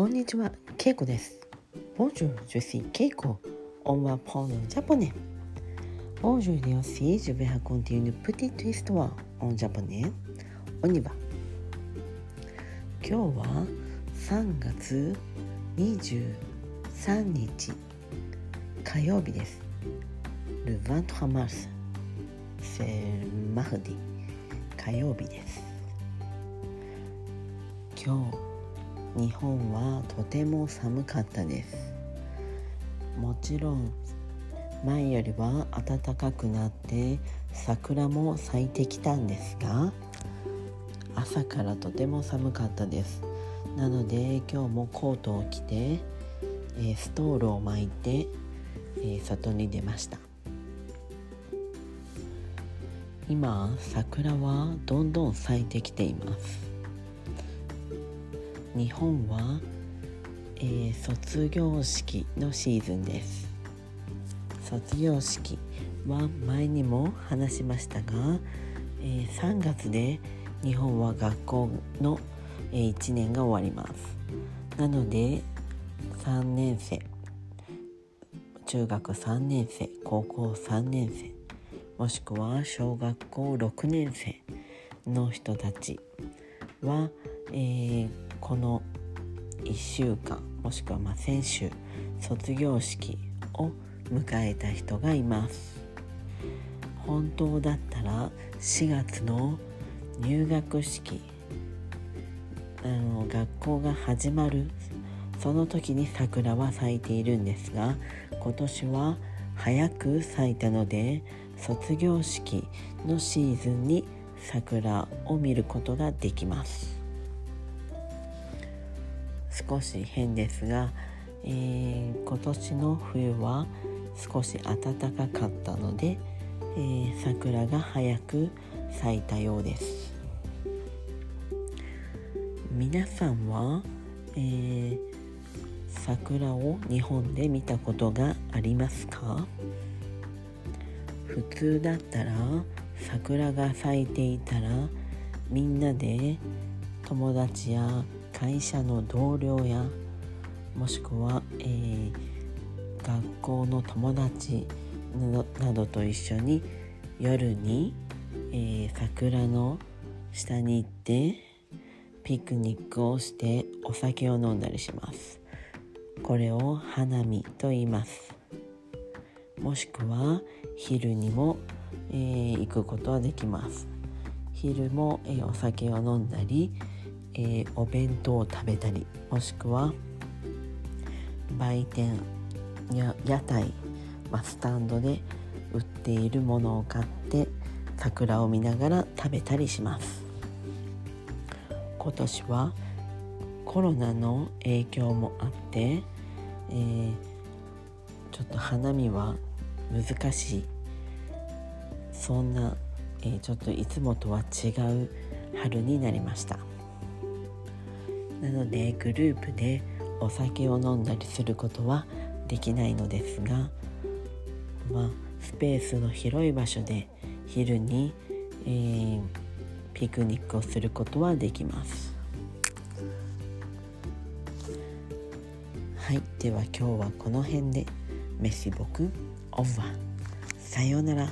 こんにちは、ケイコです。Bonjour, je suis Keiko. On va prendre le japonais. Aujourd'hui aussi, je vais raconter une petite histoire en japonais. On y va. 今日は3月23日火曜日です。Le 23 mars. C'est mardi. 火曜日です。今日日本はとても寒かったです。もちろん前よりは暖かくなって桜も咲いてきたんですが朝からとても寒かったです。なので今日もコートを着て、えストールを巻いて、え外に出ました。今桜はどんどん咲いてきています。日本は、えー卒業式のシーズンです。卒業式は前にも話しましたが、えー3月で日本は学校の、え1年が終わります。なので3年生中学3年生高校3年生もしくは小学校6年生の人たちは、えーこの1週間もしくはまあ先週卒業式を迎えた人がいます。本当だったら4月の入学式あの学校が始まるその時に桜は咲いているんですが今年は早く咲いたので卒業式のシーズンに桜を見ることができます。少し変ですが、えー今年の冬は少し暖かかったので、えー桜が早く咲いたようです。皆さんは、えー桜を日本で見たことがありますか？普通だったら桜が咲いていたらみんなで友達や会社の同僚やもしくは、えー学校の友達などと一緒に夜に、えー桜の下に行ってピクニックをしてお酒を飲んだりします。これを花見と言います。もしくは昼にも、えー行くことはできます。昼も、えーお酒を飲んだり、えーお弁当を食べたりもしくは売店や屋台、まあ、スタンドで売っているものを買って桜を見ながら食べたりします。今年はコロナの影響もあって、えーちょっと花見は難しい。そんな、えーちょっといつもとは違う春になりました。なのでグループでお酒を飲んだりすることはできないのですがまあスペースの広い場所で昼に、えーピクニックをすることはできます。はいでは今日はこの辺で。メッシボクオーバーさようなら。